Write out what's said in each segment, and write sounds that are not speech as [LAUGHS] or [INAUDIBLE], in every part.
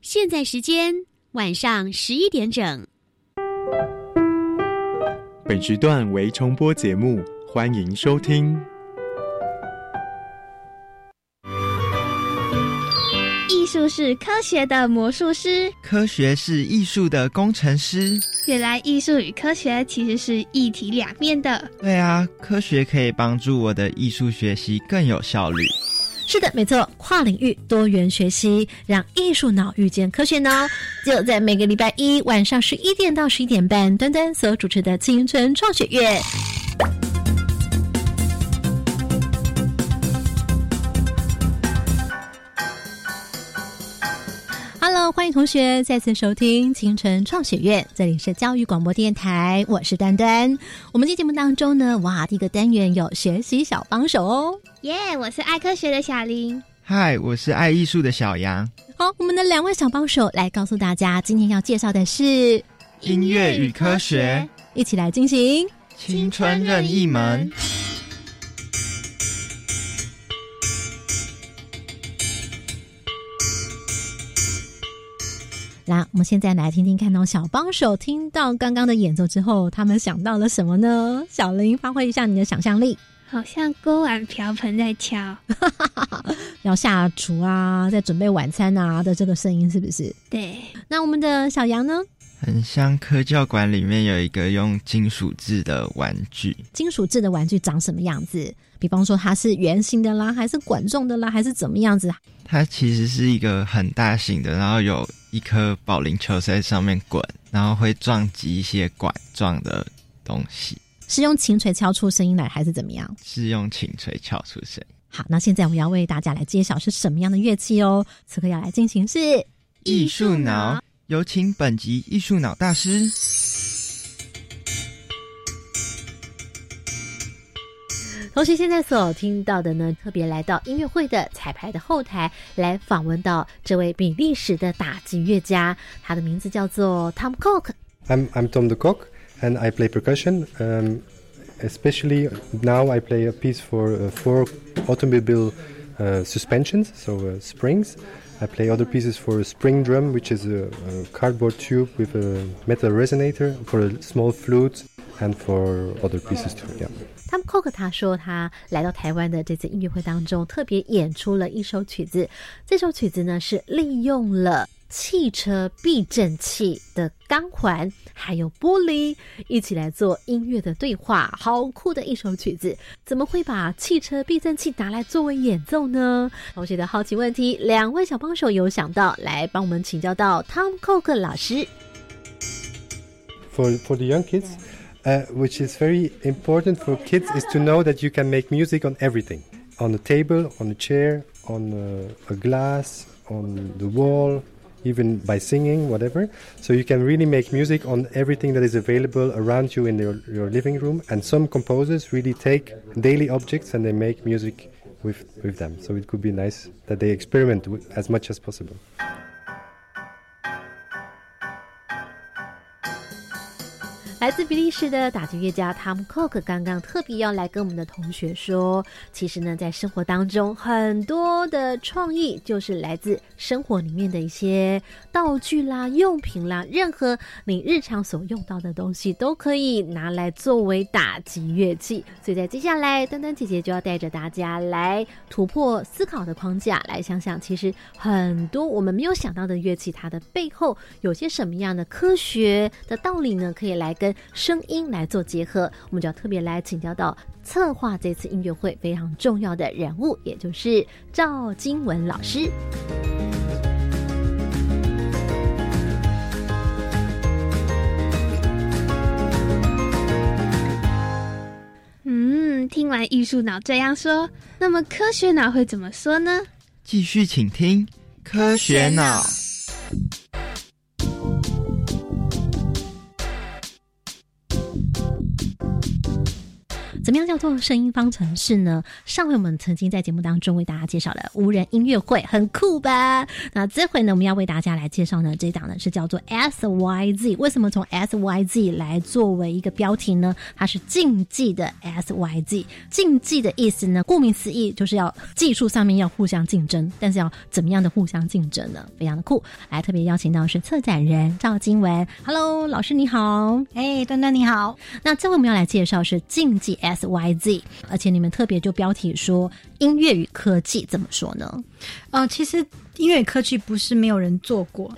现在时间晚上十一点整。本时段为重播节目，欢迎收听。艺术是科学的魔术师，科学是艺术的工程师。原来艺术与科学其实是一体两面的。对啊，科学可以帮助我的艺术学习更有效率。是的，没错，跨领域多元学习，让艺术脑遇见科学脑，[LAUGHS] 就在每个礼拜一晚上十一点到十一点半，端端所主持的青春创学院。欢迎同学再次收听青春创学院，这里是教育广播电台，我是端端。我们今天节目当中呢，哇，第一个单元有学习小帮手哦，耶！我是爱科学的小林，嗨，我是爱艺术的小杨。好，我们的两位小帮手来告诉大家，今天要介绍的是音乐与科学，一起来进行青春任意门。那我们现在来听听看，哦，小帮手听到刚刚的演奏之后，他们想到了什么呢？小林，发挥一下你的想象力。好像锅碗瓢盆在敲，[LAUGHS] 要下厨啊，在准备晚餐啊的这个声音，是不是？对。那我们的小杨呢？很像科教馆里面有一个用金属制的玩具。金属制的玩具长什么样子？比方说它是圆形的啦，还是管状的啦，还是怎么样子？它其实是一个很大型的，然后有一颗保龄球在上面滚，然后会撞击一些管状的东西。是用琴锤敲出声音来，还是怎么样？是用琴锤敲出声音。好，那现在我们要为大家来揭晓是什么样的乐器哦。此刻要来进行是艺术脑，有请本集艺术脑大师。同时，现在所听到的呢，特别来到音乐会的彩排的后台来访问到这位比利时的打击乐家，他的名字叫做 Tom Cook。I'm I'm Tom the Cook. and I play percussion. Um, especially now, I play a piece for uh, four automobile uh, suspensions, so uh, springs. I play other pieces for a spring drum, which is a, a, cardboard tube with a metal resonator, for a small flute, and for other pieces too. Yeah. Tom Cook 他说，他来到台湾的这次音乐会当中，特别演出了一首曲子。这首曲子呢，是利用了汽车避震器的钢环，还有玻璃，一起来做音乐的对话，好酷的一首曲子！怎么会把汽车避震器拿来作为演奏呢？同学的好奇问题，两位小帮手有想到，来帮我们请教到 Tom Cook 老师。For for the young kids, uh, which is very important for kids, is to know that you can make music on everything, on the table, on a chair, on a glass, on the wall. Even by singing, whatever. So you can really make music on everything that is available around you in your, your living room. And some composers really take daily objects and they make music with, with them. So it could be nice that they experiment as much as possible. 来自比利时的打击乐家 Tom Cook 刚刚特别要来跟我们的同学说，其实呢，在生活当中很多的创意就是来自生活里面的一些道具啦、用品啦，任何你日常所用到的东西都可以拿来作为打击乐器。所以在接下来，丹丹姐姐就要带着大家来突破思考的框架，来想想其实很多我们没有想到的乐器，它的背后有些什么样的科学的道理呢？可以来跟声音来做结合，我们就要特别来请教到策划这次音乐会非常重要的人物，也就是赵金文老师。嗯，听完艺术脑这样说，那么科学脑会怎么说呢？继续请听科学脑。怎么样叫做声音方程式呢？上回我们曾经在节目当中为大家介绍了无人音乐会，很酷吧？那这回呢，我们要为大家来介绍呢，这档呢是叫做 S Y Z。为什么从 S Y Z 来作为一个标题呢？它是竞技的 S Y Z。竞技的意思呢，顾名思义就是要技术上面要互相竞争，但是要怎么样的互相竞争呢？非常的酷。来，特别邀请到是策展人赵金文，Hello，老师你好。哎，端端你好。那这回我们要来介绍是竞技 S Y Z，而且你们特别就标题说音乐与科技，怎么说呢？呃，其实音乐与科技不是没有人做过。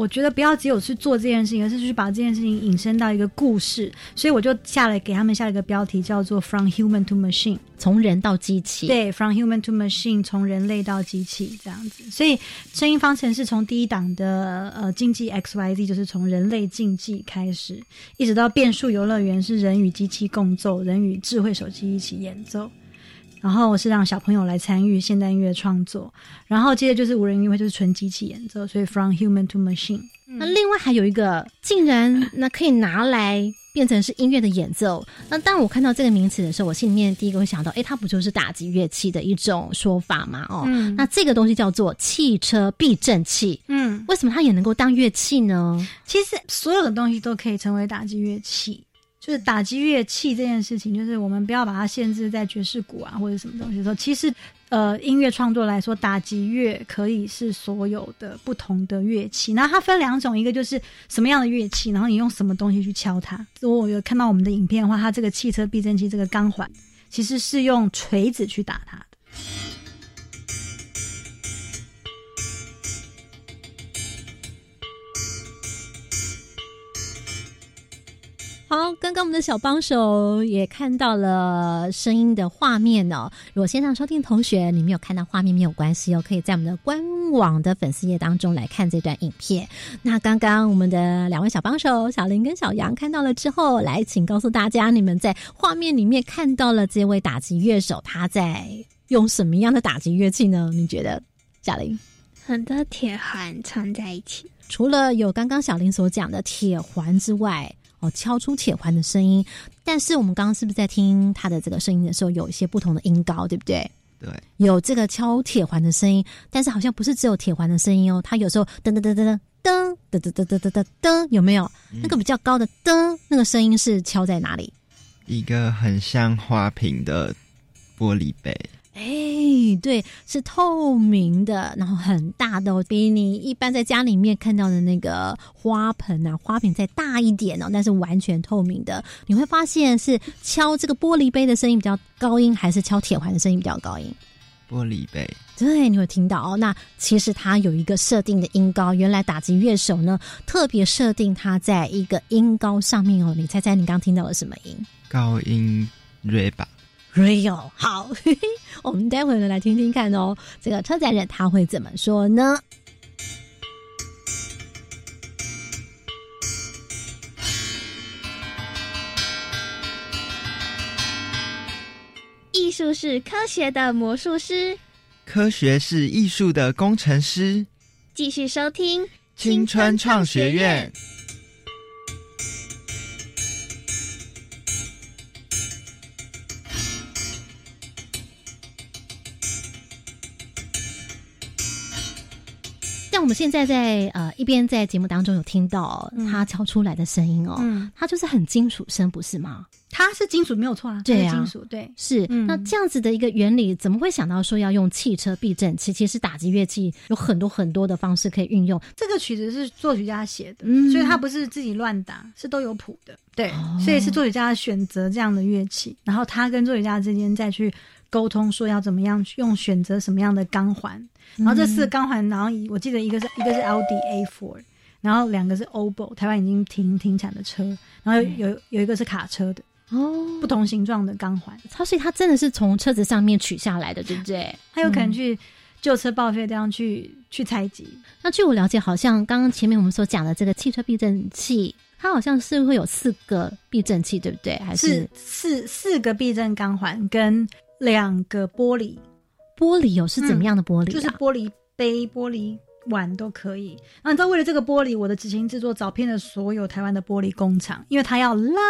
我觉得不要只有去做这件事情，而是去把这件事情引申到一个故事。所以我就下来给他们下了一个标题，叫做 “From Human to Machine”，从人到机器。对，“From Human to Machine”，从人类到机器这样子。所以声音方程式从第一档的呃竞技 X Y Z，就是从人类竞技开始，一直到变数游乐园是人与机器共奏，人与智慧手机一起演奏。然后我是让小朋友来参与现代音乐创作，然后接着就是无人音乐会，就是纯机器演奏，所以 from human to machine。那另外还有一个，竟然那可以拿来变成是音乐的演奏。那当我看到这个名词的时候，我心里面第一个会想到，哎，它不就是打击乐器的一种说法吗？哦，那这个东西叫做汽车避震器。嗯，为什么它也能够当乐器呢？其实所有的东西都可以成为打击乐器。就是打击乐器这件事情，就是我们不要把它限制在爵士鼓啊或者什么东西的时候，其实，呃，音乐创作来说，打击乐可以是所有的不同的乐器。那它分两种，一个就是什么样的乐器，然后你用什么东西去敲它。如果我有看到我们的影片的话，它这个汽车避震器这个钢环，其实是用锤子去打它的。好，刚刚我们的小帮手也看到了声音的画面哦。如果线上收听同学你没有看到画面，没有关系哦，可以在我们的官网的粉丝页当中来看这段影片。那刚刚我们的两位小帮手小林跟小杨看到了之后，来请告诉大家，你们在画面里面看到了这位打击乐手他在用什么样的打击乐器呢？你觉得，小林？很多铁环串在一起，除了有刚刚小林所讲的铁环之外。哦，敲出铁环的声音，但是我们刚刚是不是在听他的这个声音的时候，有一些不同的音高，对不对？对，有这个敲铁环的声音，但是好像不是只有铁环的声音哦，它有时候噔噔噔噔噔噔噔噔噔噔噔噔，有没有那个比较高的噔？那个声音是敲在哪里？一个很像花瓶的玻璃杯。哎，对，是透明的，然后很大的，比你一般在家里面看到的那个花盆啊，花瓶再大一点哦，但是完全透明的。你会发现是敲这个玻璃杯的声音比较高音，还是敲铁环的声音比较高音？玻璃杯。对，你会听到哦。那其实它有一个设定的音高，原来打击乐手呢特别设定它在一个音高上面哦。你猜猜你刚听到了什么音？高音瑞吧。Real 好，[LAUGHS] 我们待会呢来听听看哦，这个车载人他会怎么说呢？艺术是科学的魔术师，科学是艺术的工程师。继续收听青春创学院。我们现在在呃一边在节目当中有听到他敲出来的声音哦，它就是很金属声，不是吗？它是金属没有错啊，对啊，金属对是。那这样子的一个原理，怎么会想到说要用汽车避震器？其实打击乐器有很多很多的方式可以运用。这个曲子是作曲家写的，所以他不是自己乱打，是都有谱的。对，所以是作曲家选择这样的乐器，然后他跟作曲家之间再去沟通，说要怎么样用选择什么样的钢环。然后这四个钢环，然后我记得一个是一个是 L D A Four，然后两个是 Obo，台湾已经停停产的车，然后有有一个是卡车的哦，不同形状的钢环，它所以它真的是从车子上面取下来的，对不对？它有可能去旧车报废这样去去采集。那据我了解，好像刚刚前面我们所讲的这个汽车避震器，它好像是会有四个避震器，对不对？还是四四个避震钢环跟两个玻璃。玻璃有是怎么样的玻璃？就是玻璃杯、玻璃碗都可以。那你知道为了这个玻璃，我的执行制作找遍了所有台湾的玻璃工厂，因为他要拉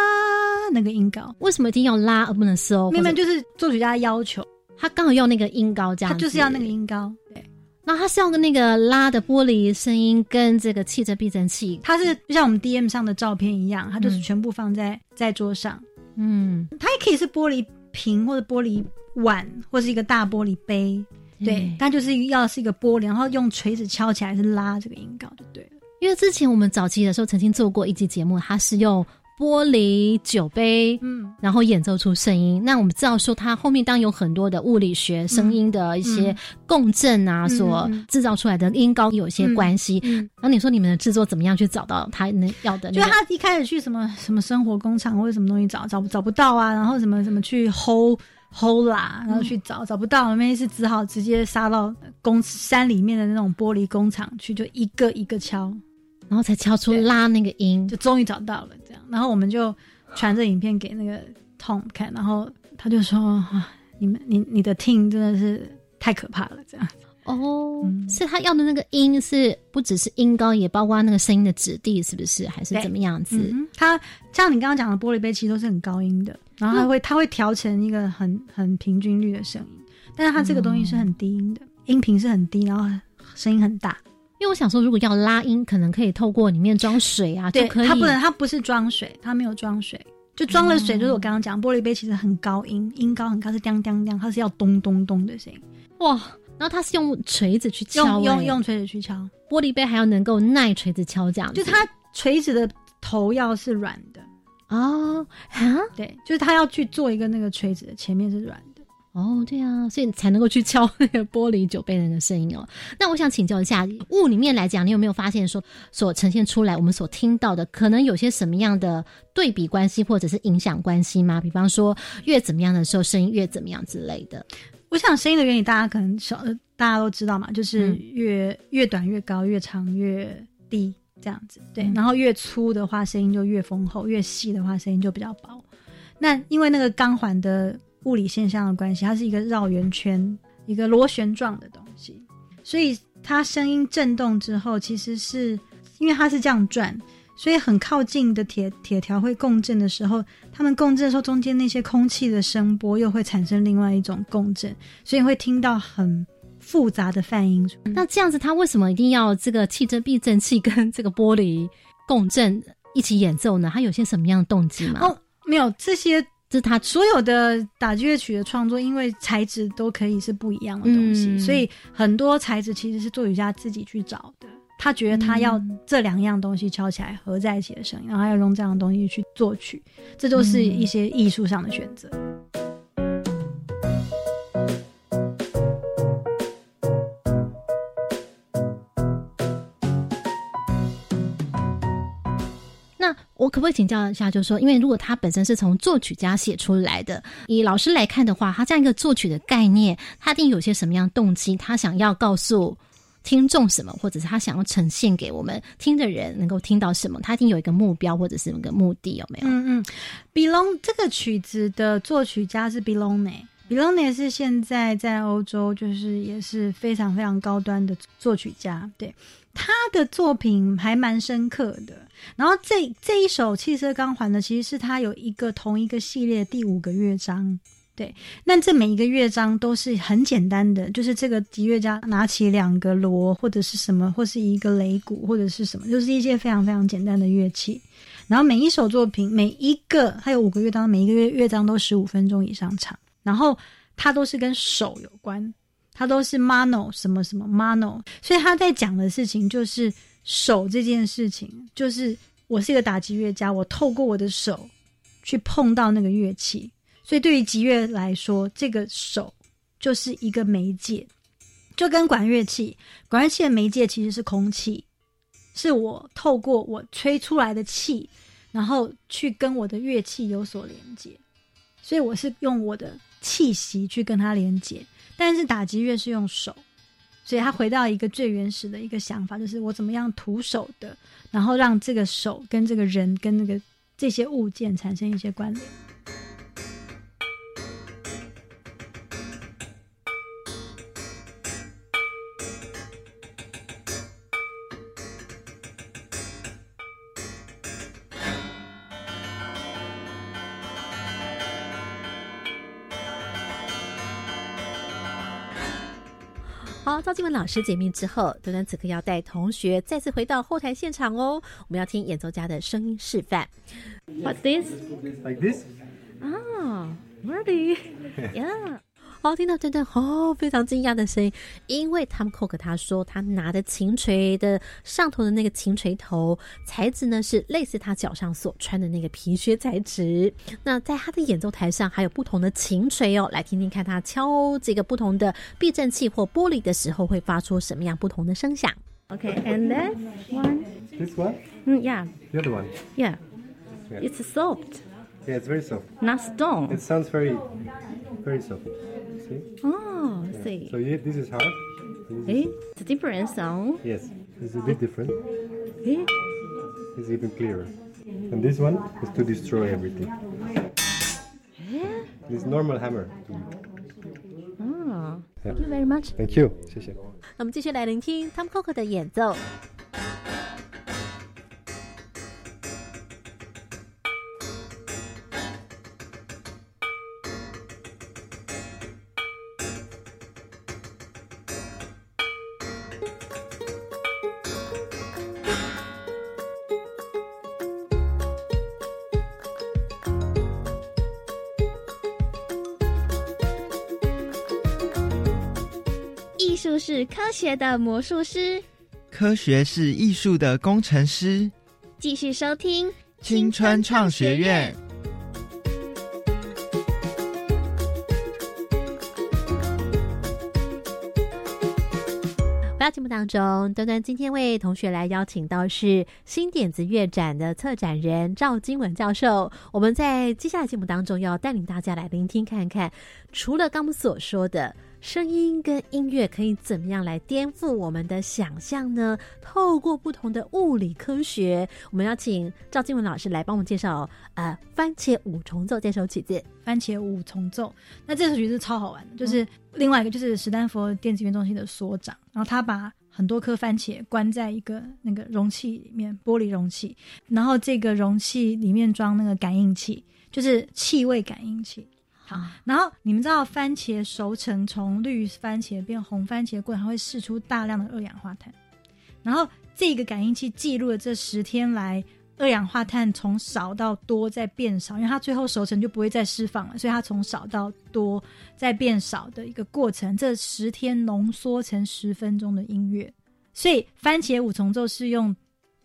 那个音高，为什么一定要拉而不能收？明明就是作曲家的要求，他刚好要那个音高，这样他就是要那个。音高。对，然后他是要跟那个拉的玻璃声音跟这个汽车避震器，它是就像我们 DM 上的照片一样，它就是嗯全部放在在桌上。嗯，它也可以是玻璃瓶或者玻璃碗，或是一个大玻璃杯。对，它就是要是一个玻璃，然后用锤子敲起来是拉这个音高就对了。因为之前我们早期的时候曾经做过一集节目，它是用玻璃酒杯，嗯，然后演奏出声音。那我们知道说，它后面当然有很多的物理学、声音的一些共振啊，嗯所制造出来的音高有一些关系。嗯然后你说你们的制作怎么样去找到他那要的、那个？就他一开始去什么什么生活工厂或者什么东西找找不找不到啊，然后什么什么去 hold hold 啦，然后去找、找不到，那是只好直接杀到工山里面的那种玻璃工厂去，就一个一个敲，然后才敲出拉那个音就。终于找到了这样。然后我们就传着影片给那个 Tom 看，然后他就说啊，你们你你的 team 真的是太可怕了，这样。哦，嗯是他要的那个音是不只是音高，也包括那个声音的质地，是不是？还是怎么样子？嗯，它像你刚刚讲的玻璃杯，其实都是很高音的，然后他会、他会调成一个很很平均率的声音，但是它这个东西是很低音的，音频是很低，然后声音很大。因为我想说，如果要拉音，可能可以透过里面装水啊，对，就可以。它不能，它不是装水，它没有装水，就装了水，就是我刚刚讲，玻璃杯其实很高音，音高很高，是叮叮叮，它是要咚咚咚的声音，哇！然后它是用锤子去敲、欸用用用锤子去敲，玻璃杯，还要能够耐锤子敲这样子。就它锤子的头要是软的，哦啊对，就是它要去做一个那个锤子的前面是软的。哦，对啊，所以你才能够去敲那个玻璃酒杯的那个声音哦。那我想请教一下，物里面来讲，你有没有发现说所呈现出来我们所听到的，可能有些什么样的对比关系或者是影响关系吗？比方说越怎么样的时候，声音越怎么样之类的。我想声音的原理大家可能小，呃大家都知道嘛，就是嗯越、越短越高，越长越低这样子。对，嗯然后越粗的话声音就越丰厚，越细的话声音就比较薄。那因为那个钢环的物理现象的关系，它是一个绕圆圈、一个螺旋状的东西，所以它声音震动之后，其实是因为它是这样转，所以很靠近的铁铁条会共振的时候，它们共振的时候，中间那些空气的声波又会产生另外一种共振，所以会听到很复杂的泛音。那这样子，它为什么一定要这个汽车避震器跟这个玻璃共振一起演奏呢？它有些什么样的动机吗？哦，没有这些，这是他所有的打击乐曲的创作，因为材质都可以是不一样的东西，嗯所以很多材质其实是作曲家自己去找的。他觉得他要嗯这两样东西敲起来合在一起的声音，然后要用这样的东西去作曲，这都是一些艺术上的选择。可不可以请教一下，就是说，因为如果他本身是从作曲家写出来的，以老师来看的话，他这样一个作曲的概念，他一定有些什么样的动机，他想要告诉听众什么，或者是他想要呈现给我们听的人能够听到什么，他一定有一个目标或者是有一个目的，有没有？嗯嗯，Belong 这个曲子的作曲家是 Belone。Belone 是现在在欧洲就是也是非常非常高端的作曲家，对他的作品还蛮深刻的。然后这这一首汽车钢环呢，其实是他有一个同一个系列第五个乐章。对，那这每一个乐章都是很简单的，就是这个吉乐家拿起两个锣或者是什么，或是一个擂鼓或者是什么，就是一些非常非常简单的乐器。然后每一首作品，每一个它有五个乐章，每一个乐乐章都十五分钟以上长，然后它都是跟手有关，它都是 mano 什么什么 mano，所以他在讲的事情就是手这件事情，就是我是一个打击乐家，我透过我的手去碰到那个乐器，所以对于吉乐来说，这个手就是一个媒介，就跟管乐器，管乐器的媒介其实是空气，是我透过我吹出来的气，然后去跟我的乐器有所连接，所以我是用我的气息去跟它连接。但是打击乐是用手，所以他回到一个最原始的一个想法，就是我怎么样徒手的，然后让这个手跟这个人跟那个这些物件产生一些关联。好，赵静文老师解密之后，端端此刻要带同学再次回到后台现场哦。我们要听演奏家的声音示范。What this? Like this? Ah, ready? [LAUGHS] Yeah. 好，听到真的哦，非常惊讶的声音，因为 Tom Cook 他说他拿的琴锤的上头的那个琴锤头材质呢是类似他脚上所穿的那个皮靴材质。那在他的演奏台上还有不同的琴锤哦，来听听看他敲这个不同的避震器或玻璃的时候会发出什么样不同的声响。Okay, and then one. This one? Mm, yeah, The other one? yeah. Yeah. It's soft, Yeah, it's very soft. not stone. It sounds very, very soft. See? Oh, Yeah. see. So yeah, this is hard. and this Eh? is- It's a different sound. Yes, it's a bit different. Eh? It's even clearer. And this one is to destroy everything. This normal hammer. Oh, Yeah. thank you very much. Thank you. 谢谢。那么继续来聆听 Tom Cook 的演奏。 术是科学的魔术师。科学是艺术的工程师，继续收听青春创学院。回到节目当中，端端今天为同学来邀请到是新点子乐展的策展人赵金文教授。我们在接下来节目当中要带领大家来聆听看看，除了刚刚所说的声音跟音乐可以怎么样来颠覆我们的想象呢？透过不同的物理科学，我们要请赵静文老师来帮我们介绍呃番茄五重奏这首曲子。番茄五重奏。那这首曲子超好玩的，就是另外一个就是史丹佛电子音乐中心的所长，然后他把很多颗番茄关在一个那个容器里面，玻璃容器，然后这个容器里面装那个感应器，就是气味感应器。好，然后你们知道番茄熟成从绿番茄变红番茄过程，它会释出大量的二氧化碳，然后这个感应器记录了这十天来二氧化碳从少到多再变少，因为它最后熟成就不会再释放了，所以它从少到多再变少的一个过程。这十天浓缩成十分钟的音乐，所以番茄五重奏是用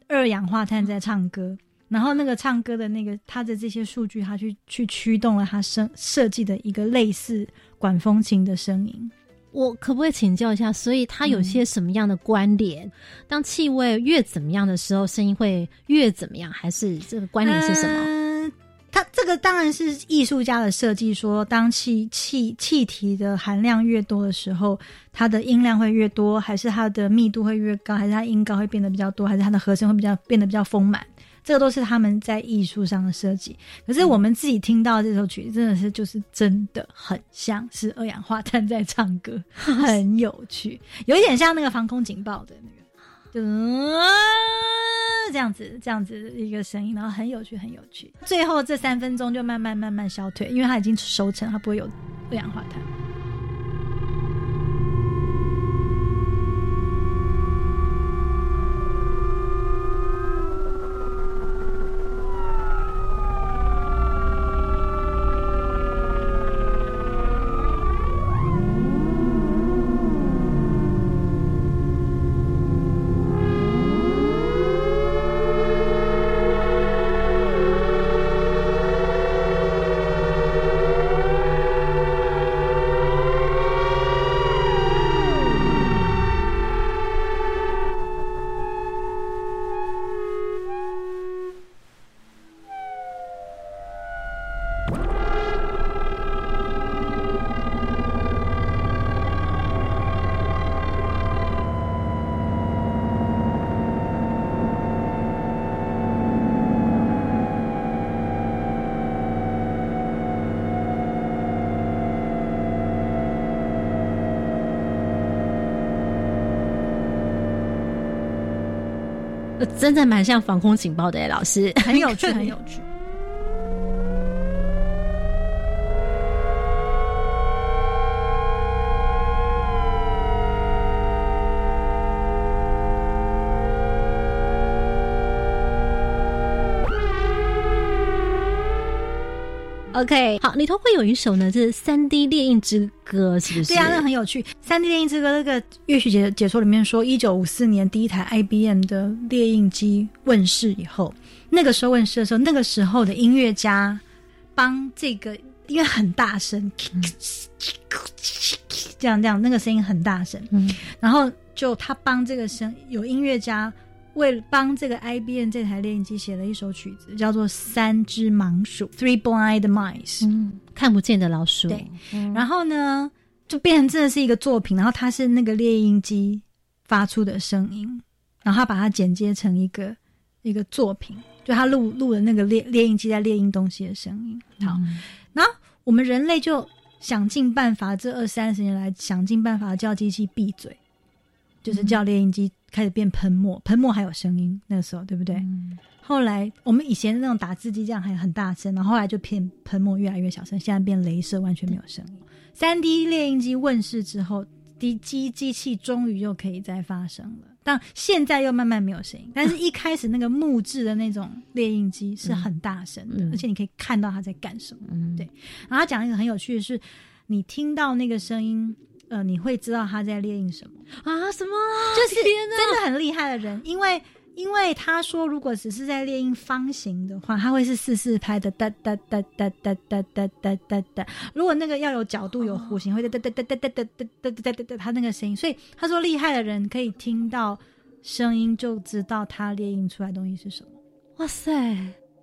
二氧化碳在唱歌，然后那个唱歌的那个他的这些数据，他去去驱动了他设设计的一个类似管风琴的声音。我可不可以请教一下？所以它有些什么样的关联？当气味越怎么样的时候，声音会越怎么样？还是这个关联是什么？嗯它这个当然是艺术家的设计，说当气气气体的含量越多的时候，它的音量会越多，还是它的密度会越高，还是它音高会变得比较多，还是它的和声会比较变得比较丰满？这个都是他们在艺术上的设计。可是我们自己听到这首曲子，真的是就是真的很像是二氧化碳在唱歌，[LAUGHS] 很有趣，有一点像那个防空警报的那个。就是、呃这样子，这样子一个声音，然后很有趣，很有趣。最后这三分钟就慢慢慢慢消退，因为它已经熟成，它不会有二氧化碳。真的蛮像防空警报的耶，老师，很有趣，很有趣。OK，好，里头会有一首呢，是《三 D 猎印之歌》，是不是？对啊，那很有趣。三 D 猎印之歌那个乐曲解解说里面说，一九五四年第一台 IBM 的猎印机问世以后，那个时候问世的时候，那个时候的音乐家帮这个因为很大声，这样这样，那个声音很大声，嗯然后就他帮这个声有音乐家为了帮这个 IBM 这台猎鹰机写了一首曲子，叫做《三只盲鼠》（Three Blind Mice）。嗯，看不见的老鼠。对嗯，然后呢，就变成真的是一个作品，然后它是那个猎鹰机发出的声音，然后他把它剪接成一个一个作品，就他录录了那个猎猎鹰机在猎鹰东西的声音。好，嗯然后我们人类就想尽办法，这二三十年来想尽办法叫机器闭嘴，就是叫猎鹰机开始变喷墨，喷墨还有声音，那个时候对不对？嗯后来我们以前那种打字机这样还很大声，然后后来就变喷墨越来越小声，现在变镭射完全没有声音。三 D 猎印机问世之后，机机机器终于又可以再发声了，但现在又慢慢没有声音。但是一开始那个木质的那种猎印机是很大声的，嗯而且你可以看到它在干什么。嗯对然后他讲一个很有趣的是，你听到那个声音，呃，你会知道他在猎印什么。啊，什么？就是真的很厉害的人，因为因为他说，如果只是在猎印方形的话，他会是四四拍的哒哒哒哒哒哒哒哒哒哒。如果那个要有角度有弧形，会哒哒哒哒哒哒哒哒哒哒哒，他那个声音。所以他说，厉害的人可以听到声音就知道他猎印出来的东西是什么。哇塞，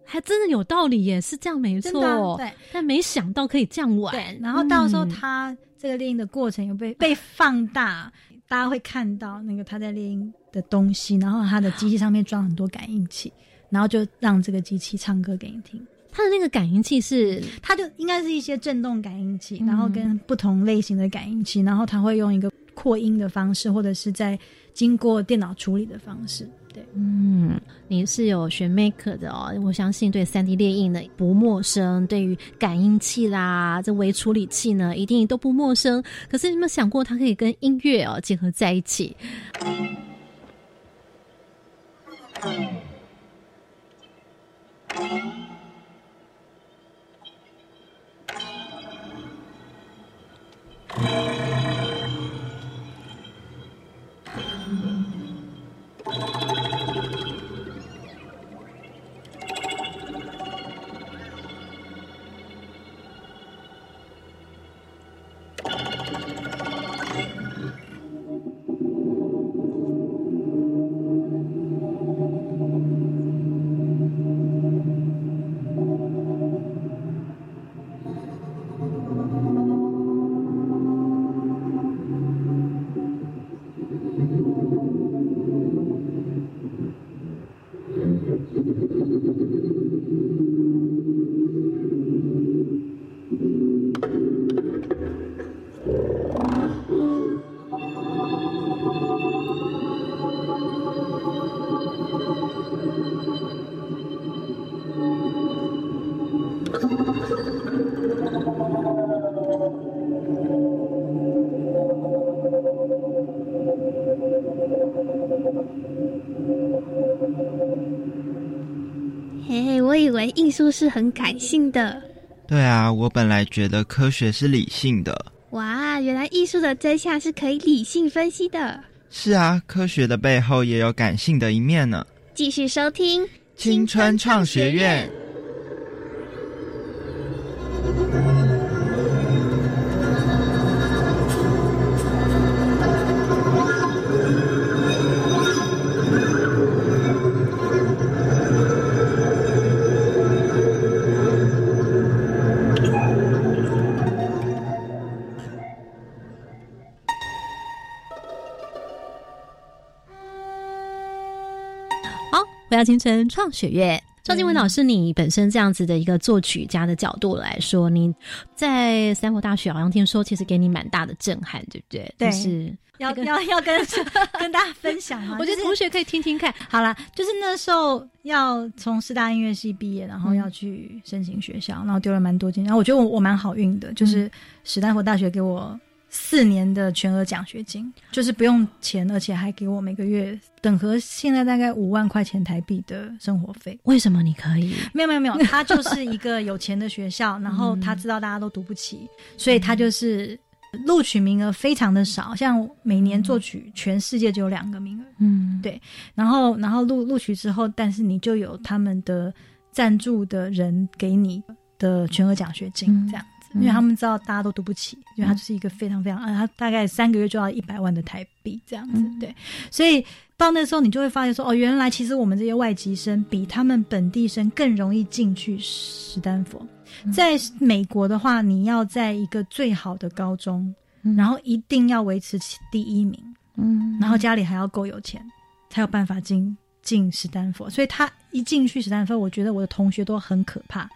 还真的有道理耶，是这样没错。对但没想到可以这样玩。对，然后到时候嗯他这个猎鹰的过程有被被放大，大家会看到那个他在猎鹰的东西，然后他的机器上面装很多感应器，然后就让这个机器唱歌给你听。它的那个感应器是它就应该是一些震动感应器，嗯然后跟不同类型的感应器，然后它会用一个扩音的方式，或者是在经过电脑处理的方式。对，嗯，你是有学 Make 的哦，我相信对三 D 列印呢不陌生，对于感应器啦、这微处理器呢，一定都不陌生。可是你有没有想过，它可以跟音乐哦结合在一起？为艺术是很感性的，对啊，我本来觉得科学是理性的。哇，原来艺术的真相是可以理性分析的。是啊，科学的背后也有感性的一面呢。继续收听青春创学院。青春创学院。赵静文老师，你本身这样子的一个作曲家的角度来说，你在三国大学好像听说，其实给你蛮大的震撼，对不对？对就是要那个要要跟 [LAUGHS] 跟大家分享吗？我觉得同学可以听听看。好啦，就是那时候要从师大音乐系毕业，然后嗯要去申请学校，然后丢了蛮多间，然后我觉得我我蛮好运的，就是史丹佛大学给我四年的全额奖学金，就是不用钱，而且还给我每个月等和现在大概五万块钱台币的生活费。为什么你可以？没有没有没有，他就是一个有钱的学校，然后他知道大家都读不起，所以他就是录取名额非常的少，像每年作曲全世界只有两个名额，嗯，对然后然后录录取之后，但是你就有他们的赞助的人给你的全额奖学金嗯这样子。因为他们知道大家都读不起，因为他就是一个非常非常，啊，他大概三个月就要一百万的台币这样子，嗯。对，所以到那时候你就会发现说，哦，原来其实我们这些外籍生比他们本地生更容易进去史丹佛。在美国的话，你要在一个最好的高中，嗯。然后一定要维持第一名，嗯。然后家里还要够有钱，才有办法进进史丹佛。所以他一进去史丹佛，我觉得我的同学都很可怕，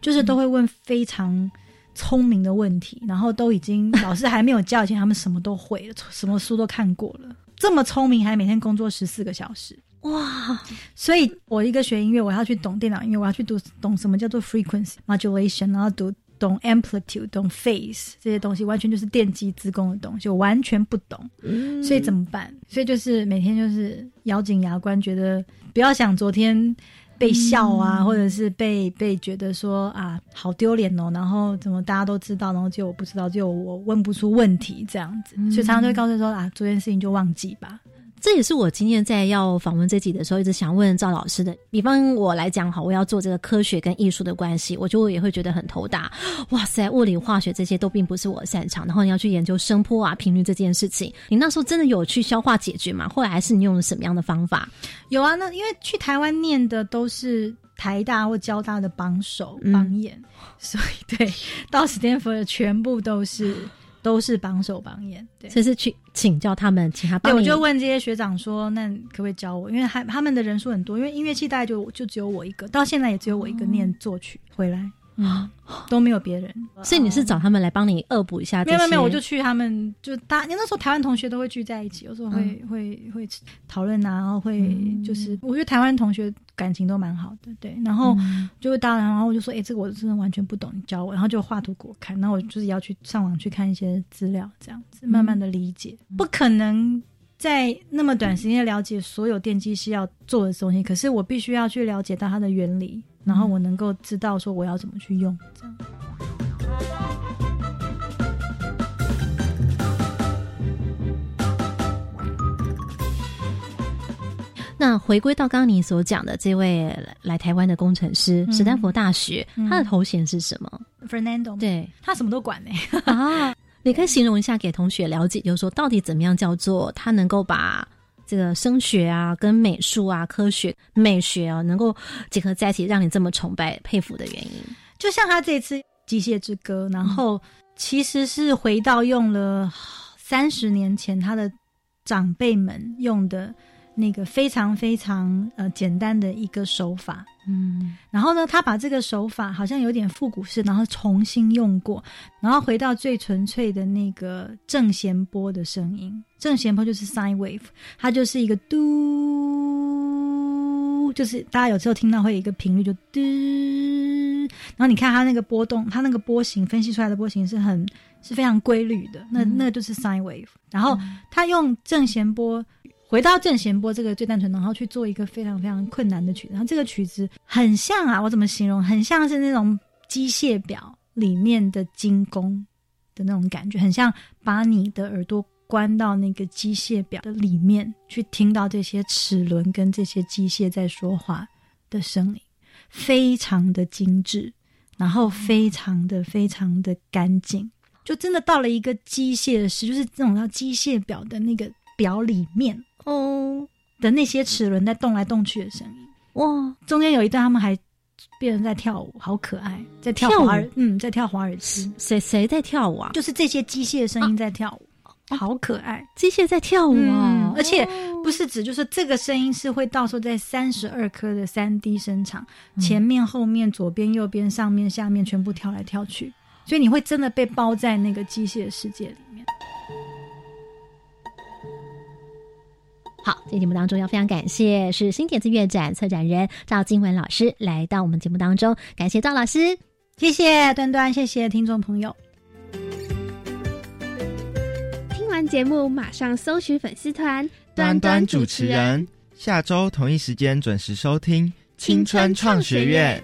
就是都会问非常聪明的问题，然后都已经老师还没有教以前，他们什么都会了，什么书都看过了。这么聪明，还每天工作十四个小时，哇，所以我一个学音乐，我要去懂电脑音乐，我要去读懂什么叫做 frequency modulation，然后读懂 amplitude，懂 phase 这些东西，完全就是电机自工的东西，我完全不懂。嗯所以怎么办？所以就是每天就是咬紧牙关，觉得不要想昨天被笑啊，或者是被被觉得说啊好丢脸哦，然后怎么大家都知道，然后就我不知道，就我问不出问题这样子，所以常常就会告诉说啊，这件事情就忘记吧。这也是我今天在要访问这集的时候，一直想问赵老师的。比方我来讲好，我要做这个科学跟艺术的关系，我就也会觉得很头大。哇塞，物理、化学这些都并不是我擅长，然后你要去研究声波啊、频率这件事情，你那时候真的有去消化解决吗？后来还是你用了什么样的方法？有啊，那因为去台湾念的都是台大或交大的榜首嗯榜眼，所以对到史丹佛的全部都是都是榜首榜眼。对，这是去请教他们，请他对，我。就问这些学长说，那可不可以教我？因为还他们的人数很多，因为音乐系大概就就只有我一个，到现在也只有我一个念作曲回来，嗯，都没有别人。所以你是找他们来帮你恶补一下？没有没有没有，我就去他们就大，那时候台湾同学都会聚在一起，有时候会、会会讨论啊，然后会就是，我觉得台湾同学感情都蛮好的，对，然后就会当然，然后我就说，哎、这个我真的完全不懂，你教我，然后就画图给我看，然后我就是要去上网去看一些资料，这样子慢慢的理解，不可能。在那么短时间了解所有电机系要做的东西，可是我必须要去了解到它的原理，然后我能够知道说我要怎么去用，这样。那回归到刚刚你所讲的这位来来台湾的工程师，嗯。史丹佛大学，嗯。他的头衔是什么？Fernando，对。他什么都管呢、啊，你可以形容一下给同学了解，就是说到底怎么样叫做他能够把这个声学啊、跟美术啊、科学、美学啊，能够结合在一起，让你这么崇拜、佩服的原因。就像他这次《机械之歌》，然后其实是回到用了三十年前他的长辈们用的那个非常非常呃简单的一个手法。嗯然后呢，他把这个手法好像有点复古式，然后重新用过，然后回到最纯粹的那个正弦波的声音。正弦波就是 sine wave，它就是一个嘟，就是大家有时候听到会有一个频率就嘟，然后你看它那个波动，它那个波形分析出来的波形是很是非常规律的，那那个就是 sine wave。然后他用正弦波。回到正弦波这个最单纯，然后去做一个非常非常困难的曲子，然后这个曲子很像啊，我怎么形容？很像是那种机械表里面的精工的那种感觉，很像把你的耳朵关到那个机械表的里面，去听到这些齿轮跟这些机械在说话的声音，非常的精致，然后非常的非常的干净，就真的到了一个机械师，就是这种叫机械表的那个表里面。哦的那些齿轮在动来动去的声音。哇，中间有一段他们还变成在跳舞，好可爱，在跳华尔，嗯，在跳华尔兹，谁谁在跳舞啊？就是这些机械声音在跳舞，好可爱。机械在跳舞嗯啊！而且不是指就是这个声音是会到时候在三十二颗的三 D 声场，前面、后面、左边、右边、上面、下面全部跳来跳去，所以你会真的被包在那个机械世界里面。好，这节目当中要非常感谢是新点子乐展策展人赵金文老师来到我们节目当中，感谢赵老师。谢谢端端，谢谢听众朋友。听完节目，马上搜寻粉丝团端端主持人，下周同一时间准时收听《青春创学院》。